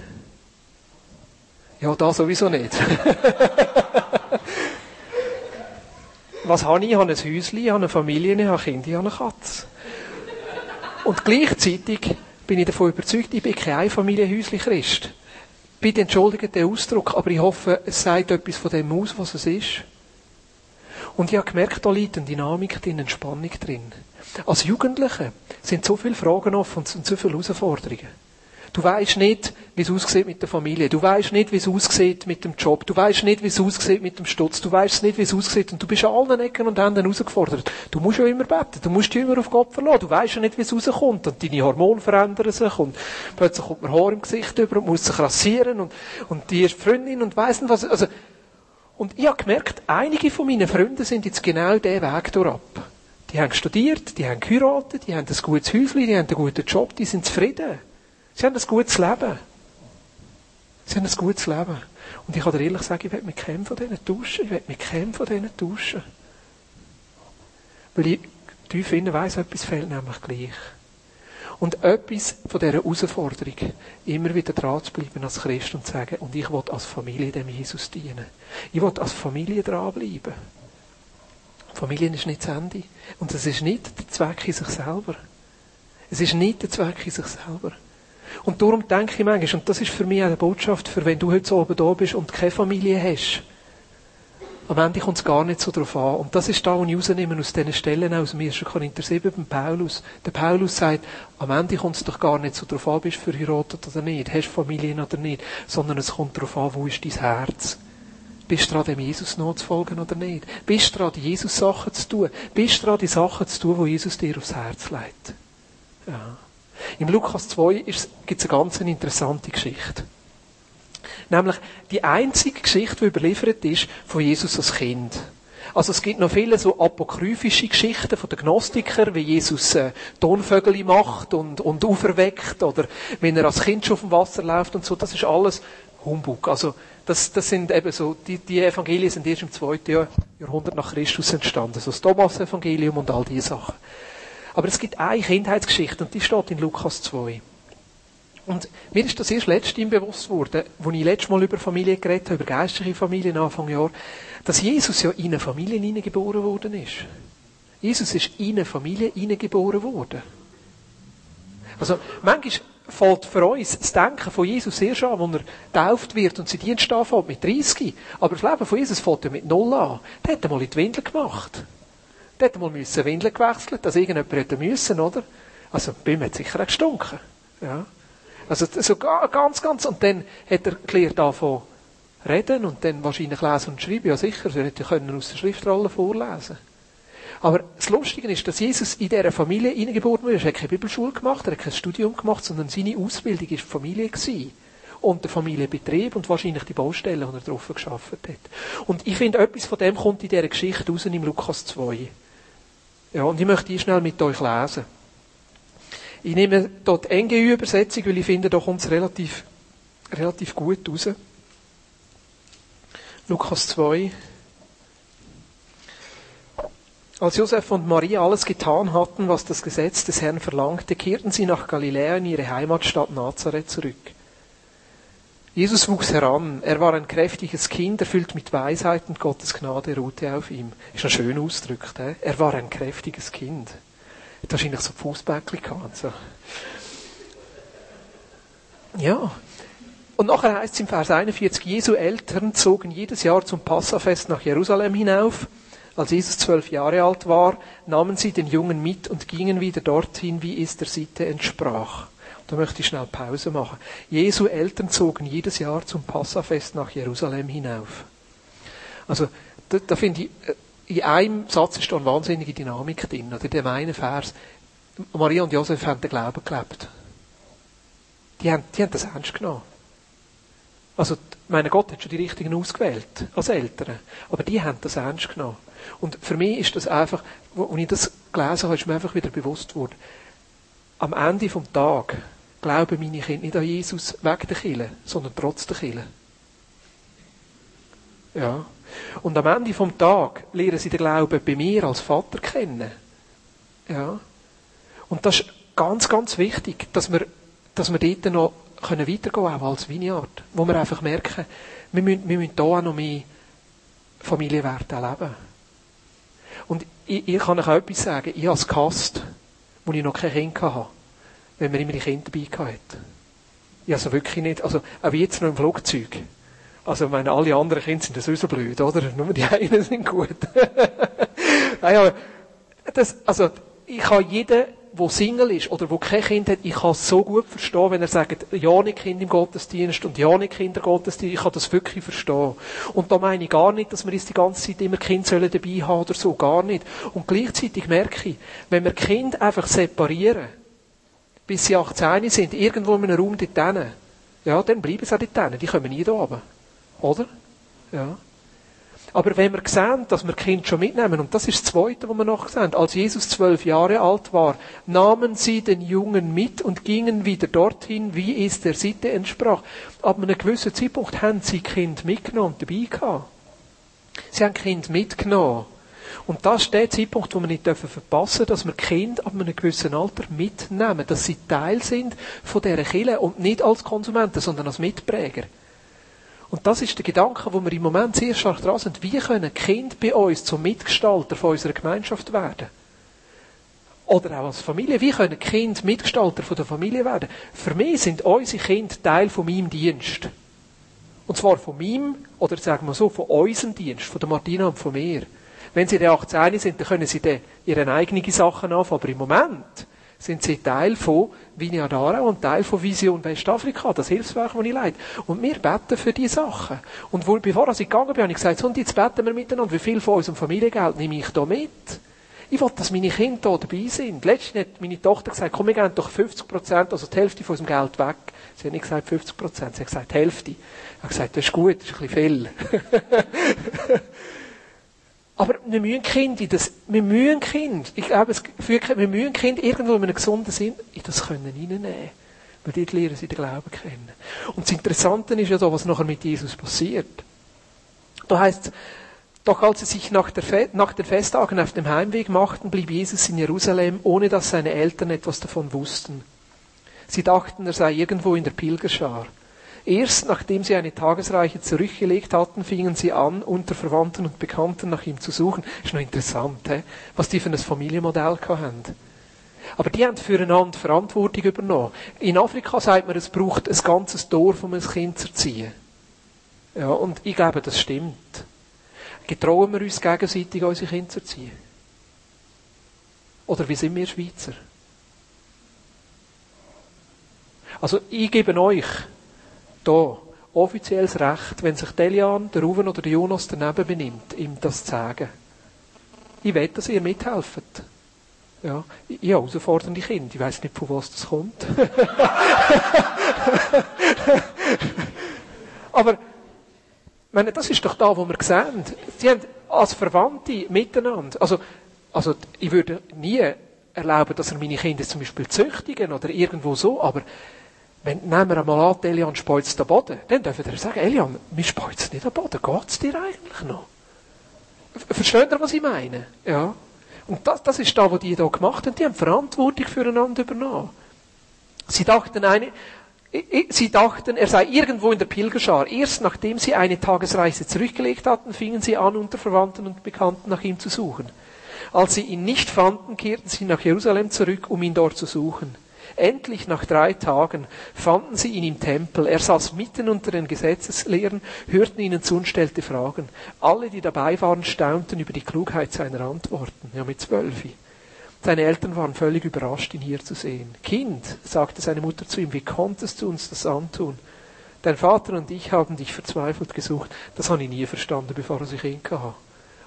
Ja, da sowieso nicht. *laughs* Was habe ich? Ich habe ein Häuschen, ich habe eine Familie, ich habe Kinder, ich habe eine Katze. Und gleichzeitig bin ich davon überzeugt, ich bin kein Einfamilienhäusli-Christ. Bitte entschuldigt den Ausdruck, aber ich hoffe, es sagt etwas von dem aus, was es ist. Und ich habe gemerkt, da liegt eine Dynamik drin, eine Spannung drin. Als Jugendliche sind so viele Fragen offen und so viele Herausforderungen. Du weißt nicht, wie es aussieht mit der Familie. Du weißt nicht, wie es aussieht mit dem Job. Du weißt nicht, wie es aussieht mit dem Stutz. Du weißt nicht, wie es aussieht. Und du bist an allen Ecken und Enden herausgefordert. Du musst ja immer beten. Du musst dich immer auf Gott verlassen. Du weißt ja nicht, wie es rauskommt. Und deine Hormone verändern sich. Und plötzlich kommt man Haar im Gesicht über und muss sich rasieren. Und, und die ist Freundin und weiss nicht was. Also, und ich habe gemerkt, einige von meinen Freunden sind jetzt genau diesen Weg durch ab. Die haben studiert, die haben geheiratet, die haben ein gutes Häuschen, die haben einen guten Job, die sind zufrieden. Sie haben ein gutes Leben. Sie haben ein gutes Leben. Und ich kann dir ehrlich sagen, ich werde mich keinem von denen tauschen. Ich werde mich keinem von denen tauschen. Weil ich tief innen weiss, etwas fehlt nämlich gleich. Und etwas von dieser Herausforderung, immer wieder dran zu bleiben als Christ und zu sagen, und ich will als Familie dem Jesus dienen. Ich will als Familie dranbleiben. Familie ist nicht das Ende. Und es ist nicht der Zweck in sich selber. Es ist nicht der Zweck in sich selber. Und darum denke ich manchmal, und das ist für mich eine Botschaft, für wenn du heute oben da bist und keine Familie hast, Am Ende kommt es gar nicht so drauf an. Und das ist da, was ich rausnehme aus diesen Stellen aus dem 1. Korinther 7 beim Paulus. Der Paulus sagt, am Ende kommt es doch gar nicht so drauf an, bist du verheiratet oder nicht, hast du Familie oder nicht, sondern es kommt darauf an, wo ist dein Herz. Bist du dran, dem Jesus nachzufolgen oder nicht? Bist du dran, die Jesus-Sachen zu tun? Bist du dran, die Sachen zu tun, die Jesus dir aufs Herz legt? Ja. Im Lukas 2 gibt es eine ganz interessante Geschichte. Nämlich die einzige Geschichte, die überliefert ist von Jesus als Kind. Also es gibt noch viele so apokryphische Geschichten von den Gnostikern, wie Jesus äh, Tonvögel macht und, und auferweckt oder wenn er als Kind schon auf dem Wasser läuft und so. Das ist alles Humbug. Also das, das sind eben so, die, die Evangelien sind erst im zweiten Jahrhundert nach Christus entstanden. Also das Thomas-Evangelium und all diese Sachen. Aber es gibt eine Kindheitsgeschichte und die steht in Lukas 2. Und mir ist das erst letztens bewusst geworden, als ich letztes Mal über Familie geredet habe, über geistliche Familien Anfang Jahr, dass Jesus ja in eine Familie hineingeboren worden ist. Jesus ist in eine Familie hineingeboren worden. Also, manchmal fällt für uns das Denken von Jesus erst an, als er getauft wird und sein Dienst anfängt mit 30. Aber das Leben von Jesus fällt ja mit Null an. Der hat einmal in die Windel gemacht. Der hat einmal müssen Windeln gewechselt, dass irgendjemand hätte müssen, oder? Also, bei ihm hat sicher auch gestunken. Ja. Also so ganz, ganz. Und dann hat er gelernt davon reden und dann wahrscheinlich lesen und schreiben. Ja sicher, er hätte können aus der Schriftrolle vorlesen. Aber das Lustige ist, dass Jesus in dieser Familie hineingeboren wurde. Er hat keine Bibelschule gemacht, er hat kein Studium gemacht, sondern seine Ausbildung war die Familie. Gewesen. Und der Familienbetrieb und wahrscheinlich die Baustelle, die er drauf geschafft hat. Und ich finde, etwas von dem kommt in dieser Geschichte raus im Lukas 2. Ja, und ich möchte die schnell mit euch lesen. Ich nehme dort NGÜ-Übersetzung, weil ich finde, kommt es relativ, relativ gut raus. Lukas 2. Als Josef und Maria alles getan hatten, was das Gesetz des Herrn verlangte, kehrten sie nach Galiläa in ihre Heimatstadt Nazareth zurück. Jesus wuchs heran. Er war ein kräftiges Kind, erfüllt mit Weisheit und Gottes Gnade ruhte auf ihm. Ist noch schön ausgedrückt. He? Er war ein kräftiges Kind. Hat wahrscheinlich so Fußbäckchen gehabt. So. Ja. Und nachher heißt es im Vers 41, Jesu Eltern zogen jedes Jahr zum Passafest nach Jerusalem hinauf. Als Jesus zwölf Jahre alt war, nahmen sie den Jungen mit und gingen wieder dorthin, wie es der Sitte entsprach. Da möchte ich schnell Pause machen. Jesu Eltern zogen jedes Jahr zum Passafest nach Jerusalem hinauf. Also, da, da finde ich, äh, in einem Satz ist da eine wahnsinnige Dynamik drin. Oder in dem einen Vers. Maria und Josef haben den Glauben gelebt. Die haben, die haben das ernst genommen. Also, meine Gott hat schon die richtigen ausgewählt, als Eltern. Aber die haben das ernst genommen. Und für mich ist das einfach, als ich das gelesen habe, ist mir einfach wieder bewusst geworden. Am Ende vom Tag glauben meine Kinder nicht an Jesus wegen der Kille, sondern trotz der Kille. Ja. Und am Ende vom Tag lernen sie den Glauben bei mir als Vater kennen. Ja. Und das ist ganz, ganz wichtig, dass wir, dass wir dort noch weitergehen können, auch als Vineyard. Wo wir einfach merken, wir müssen, wir müssen hier auch noch mehr Familienwerte erleben. Und ich, ich kann euch auch etwas sagen. Ich als Gast, wo ich noch kein Kind hatte, wenn man immer die Kinder dabei hatte. Ich also wirklich nicht, also auch jetzt noch im Flugzeug. Also, ich meine, alle anderen Kinder sind sowieso blöd, oder? *laughs* Nur die einen sind gut. *laughs* naja, das, also, ich kann jeden, der Single ist oder der kein Kind hat, ich kann es so gut verstehen, wenn er sagt, ja nicht Kind im Gottesdienst und ja nicht Kindergottesdienst, ich kann das wirklich verstehen. Und da meine ich gar nicht, dass wir uns die ganze Zeit immer Kind sollen dabei haben oder so, gar nicht. Und gleichzeitig merke ich, wenn wir Kind einfach separieren, bis sie 18 sind, irgendwo in einem Raum dort ja, dann bleiben sie auch dort die kommen nie da oben. Oder? Ja. Aber wenn wir sehen, dass wir Kind schon mitnehmen, und das ist das Zweite, was wir noch sehen, als Jesus zwölf Jahre alt war, nahmen sie den Jungen mit und gingen wieder dorthin, wie es der Sitte entsprach. Ab einem gewissen Zeitpunkt haben sie Kind mitgenommen und dabei gehabt. Sie haben Kind mitgenommen. Und das ist der Zeitpunkt, wo wir nicht verpassen dürfen, dass wir Kind ab einem gewissen Alter mitnehmen, dass sie Teil sind von dieser Kille und nicht als Konsumenten, sondern als Mitpräger. Und das ist der Gedanke, wo wir im Moment sehr stark dran sind. Wie können Kind bei uns zum Mitgestalter von unserer Gemeinschaft werden? Oder auch als Familie. Wie können Kind Mitgestalter von der Familie werden? Für mich sind unsere Kinder Teil von meinem Dienst. Und zwar von meinem, oder sagen wir so, von unserem Dienst, von der Martina und von mir. Wenn sie der 18 sind, dann können sie dann ihre eigenen Sachen anfangen. Aber im Moment sind sie Teil von Vinyadara und Teil von Vision Westafrika, das Hilfswerk, das ich leite. Und wir beten für diese Sachen. Und wo, bevor ich gegangen bin, habe ich gesagt, und jetzt beten wir miteinander. Wie viel von unserem Familiengeld nehme ich da mit? Ich will, dass meine Kinder hier dabei sind. Letztens hat meine Tochter gesagt, komm, wir gehen doch 50 Prozent, also die Hälfte von unserem Geld weg. Sie hat nicht gesagt 50 Prozent, sie hat gesagt die Hälfte. Ich habe gesagt, das ist gut, das ist ein bisschen viel. *laughs* Aber wir müssen Kind in das, wir müssen Kind, ich glaube, es wir müssen Kind irgendwo in einem gesunden Sinn in das können reinnehmen. Weil dort lernen sie den Glauben kennen. Und das Interessante ist ja da, was nachher mit Jesus passiert. Da heißt doch als sie sich nach, der, nach den Festtagen auf dem Heimweg machten, blieb Jesus in Jerusalem, ohne dass seine Eltern etwas davon wussten. Sie dachten, er sei irgendwo in der Pilgerschar. Erst nachdem sie eine Tagesreiche zurückgelegt hatten, fingen sie an, unter Verwandten und Bekannten nach ihm zu suchen. Ist noch interessant, he? was die für ein Familienmodell haben. Aber die haben füreinander Verantwortung übernommen. In Afrika sagt man, es braucht ein ganzes Dorf, um ein Kind zu erziehen. Ja, und ich glaube, das stimmt. Getrauen wir uns gegenseitig, unsere Kinder zu erziehen? Oder wie sind wir Schweizer? Also, ich gebe euch da offizielles Recht, wenn sich Delian, der Ruven oder der Jonas daneben benimmt, ihm das zu sagen. Ich will, dass ihr mithelft. Ja, ich, ich habe herausfordernde Kinder. Ich weiß nicht, von was das kommt. *laughs* Aber meine, das ist doch da, wo wir sehen. Sie haben als Verwandte miteinander, also, also ich würde nie erlauben, dass er meine Kinder zum Beispiel züchtigen oder irgendwo so, aber wenn, nehmen wir einmal an, Elian speuzt den Boden, dann dürfen wir sagen, Elian, wir speuzen nicht den Boden, geht's dir eigentlich noch? Versteht ihr, was ich meine? Ja. Und das, das ist da, was die hier gemacht haben. Die haben Verantwortung füreinander übernommen. Sie dachten, eine, Sie dachten, er sei irgendwo in der Pilgerschar. Erst nachdem sie eine Tagesreise zurückgelegt hatten, fingen sie an, unter Verwandten und Bekannten nach ihm zu suchen. Als sie ihn nicht fanden, kehrten sie nach Jerusalem zurück, um ihn dort zu suchen. Endlich nach drei Tagen fanden sie ihn im Tempel. Er saß mitten unter den Gesetzeslehren, hörten ihnen zu und stellte Fragen. Alle, die dabei waren, staunten über die Klugheit seiner Antworten. Ja, mit zwölf. Seine Eltern waren völlig überrascht, ihn hier zu sehen. Kind, sagte seine Mutter zu ihm, wie konntest du uns das antun? Dein Vater und ich haben dich verzweifelt gesucht. Das habe ich nie verstanden, bevor ich Kind hatte.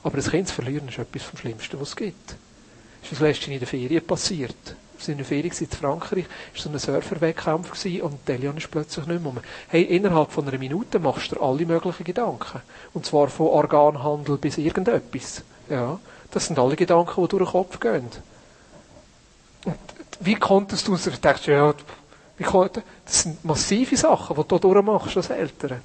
Aber das Kind zu verlieren ist etwas vom Schlimmsten, was es gibt. Das ist das letzte in der Ferien passiert in der Ferien in Frankreich, war so ein Surferwettkampf und Delion ist plötzlich nicht mehr. Hey, innerhalb von einer Minute machst du alle möglichen Gedanken. Und zwar von Organhandel bis irgendetwas. Ja. Das sind alle Gedanken, die durch den Kopf gehen. Und wie konntest du ich dachte, ja, wie konnte, das sind massive Sachen, die du durchmachst als Eltern.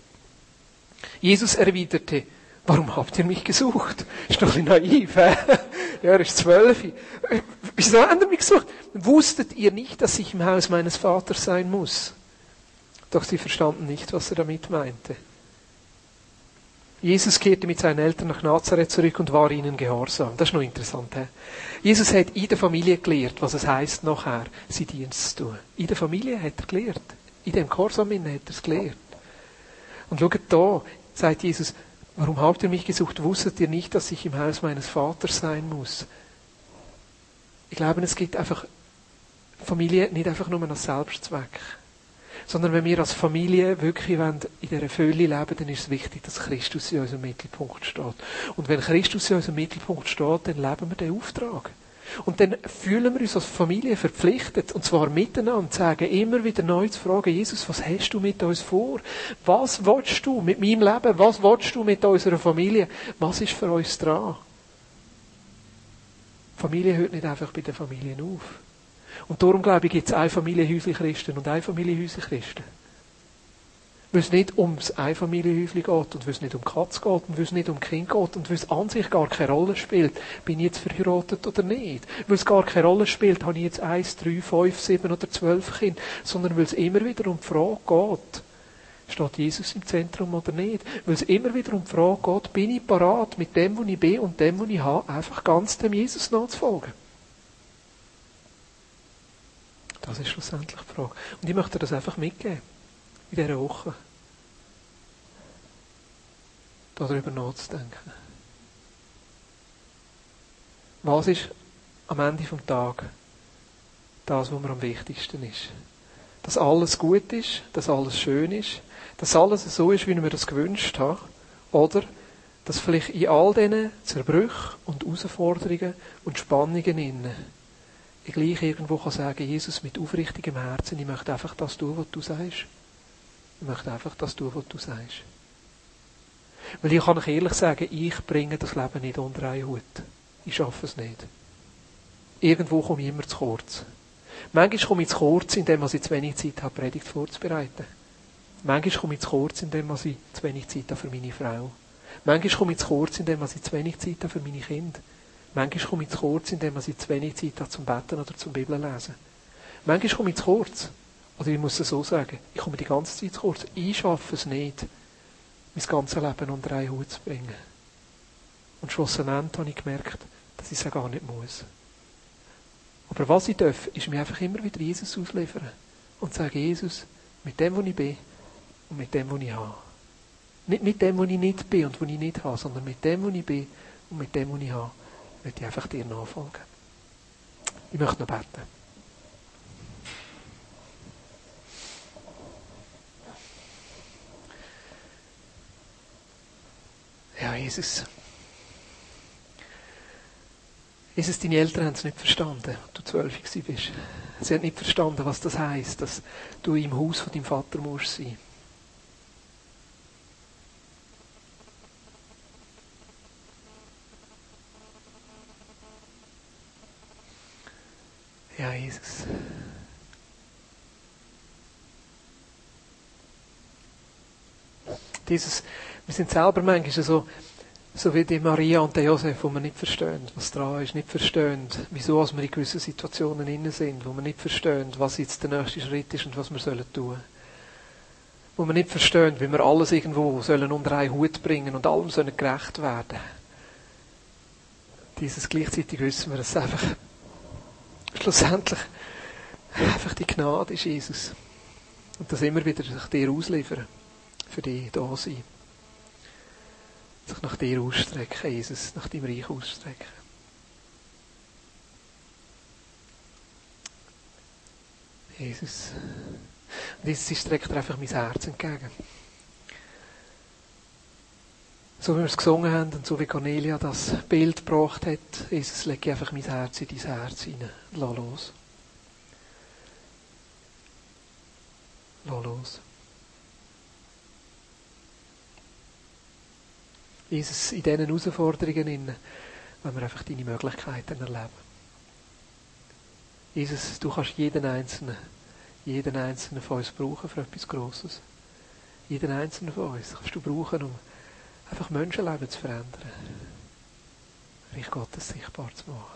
Jesus erwiderte, Warum habt ihr mich gesucht? Ist doch ein naiv, hä? *laughs* Ja, er ist zwölf. Habt ihr mich gesucht? Wusstet ihr nicht, dass ich im Haus meines Vaters sein muss? Doch sie verstanden nicht, was er damit meinte. Jesus kehrte mit seinen Eltern nach Nazareth zurück und war ihnen gehorsam. Das ist noch interessant. He? Jesus hat in der Familie gelehrt, was es heißt nachher, sie Dienst zu tun. In der Familie hat er gelehrt. In dem Gehorsam hat er es gelehrt. Und schaut da, sagt Jesus, Warum habt ihr mich gesucht? Wusstet ihr nicht, dass ich im Haus meines Vaters sein muss? Ich glaube, es gibt einfach Familie nicht einfach nur als Selbstzweck. Sondern wenn wir als Familie wirklich in dieser Fülle leben, dann ist es wichtig, dass Christus in unserem Mittelpunkt steht. Und wenn Christus in unserem Mittelpunkt steht, dann leben wir den Auftrag. Und dann fühlen wir uns als Familie verpflichtet, und zwar miteinander, sagen immer wieder neu zu fragen, Jesus, was hast du mit uns vor? Was willst du mit meinem Leben? Was willst du mit unserer Familie? Was ist für uns dran? Familie hört nicht einfach bei den Familien auf. Und darum, glaube ich, gibt es eine Familie häusliche Christen und eine Familie häusliche Christen. Weil es nicht ums Einfamilienhäuschen geht und weil es nicht um Katz geht und weil es nicht um Kind geht und weil es an sich gar keine Rolle spielt, bin ich jetzt verheiratet oder nicht. Weil es gar keine Rolle spielt, habe ich jetzt eins, drei, fünf, sieben oder zwölf Kinder, sondern weil es immer wieder um die Frage geht, steht Jesus im Zentrum oder nicht? Weil es immer wieder um die Frage geht, bin ich parat mit dem, was ich bin und dem, was ich habe, einfach ganz dem Jesus nachzufolgen? Das ist schlussendlich die Frage. Und ich möchte das einfach mitgeben in dieser Woche. darüber nachzudenken. Was ist am Ende vom Tag das, was mir am wichtigsten ist? Dass alles gut ist, dass alles schön ist, dass alles so ist, wie ich mir das gewünscht habe, oder dass vielleicht in all diesen Zerbrüchen und Herausforderungen und Spannungen innen ich gleich irgendwo kann sagen, Jesus, mit aufrichtigem Herzen, ich möchte einfach das tun, was du sagst. Ich möchte einfach das tun, was du sagst. Weil ich kann euch ehrlich sagen, ich bringe das Leben nicht unter einen Hut. Ich schaffe es nicht. Irgendwo komme ich immer zu kurz. Manchmal komme ich zu kurz, indem ich zu wenig Zeit habe, Predigt vorzubereiten. Manchmal komme ich zu kurz, indem ich zu wenig Zeit habe für meine Frau. Manchmal komme ich zu kurz, indem ich zu wenig Zeit habe für meine Kinder. Manchmal komme ich zu kurz, indem ich zu wenig Zeit habe zum Betten oder zum Bibellesen. Manchmal komme ich zu kurz. Oder ich muss es so sagen, ich komme die ganze Zeit zu kurz. Ich schaffe es nicht, mein ganzes Leben unter einen Hut zu bringen. Und schlussendlich habe ich gemerkt, dass ich es gar nicht muss. Aber was ich darf, ist mir einfach immer wieder Jesus ausliefern. Und sagen, Jesus, mit dem, wo ich bin und mit dem, wo ich habe. Nicht mit dem, wo ich nicht bin und wo ich nicht habe, sondern mit dem, wo ich bin und mit dem, wo ich habe, möchte ich einfach dir nachfolgen. Ich möchte noch beten. Ja, Jesus. Jesus, deine Eltern haben es nicht verstanden, als du zwölf bist. Sie haben nicht verstanden, was das heißt, dass du im Haus von deinem Vater musst sein. Ja, Jesus. Dieses, wir sind selber manchmal so, so wie die Maria und der Josef, wo wir nicht verstehen, was dran ist, nicht verstehen, wieso wir in gewissen Situationen inne sind, wo wir nicht verstehen, was jetzt der nächste Schritt ist und was wir sollen tun. Wo wir nicht verstehen, wie wir alles irgendwo sollen unter einen Hut bringen und allem sollen gerecht werden. Dieses gleichzeitig wissen wir, dass es einfach schlussendlich einfach die Gnade ist, Jesus. Und das immer wieder sich dir ausliefern. Für dich da sein. Sich nach dir ausstrecken, Jesus, nach deinem Reich ausstrecken. Jesus. Und jetzt streckt er einfach mein Herz entgegen. So wie wir es gesungen haben und so wie Cornelia das Bild gebracht hat, Jesus, lege einfach mein Herz in dein Herz hinein. Lass los. Lass los. Jesus, in diesen Herausforderungen, wenn wir einfach deine Möglichkeiten erleben. Jesus, du kannst jeden Einzelnen, jeden Einzelnen von uns brauchen für etwas Grosses. Jeden Einzelnen von uns kannst du brauchen, um einfach Menschenleben zu verändern. Reich Gottes sichtbar zu machen.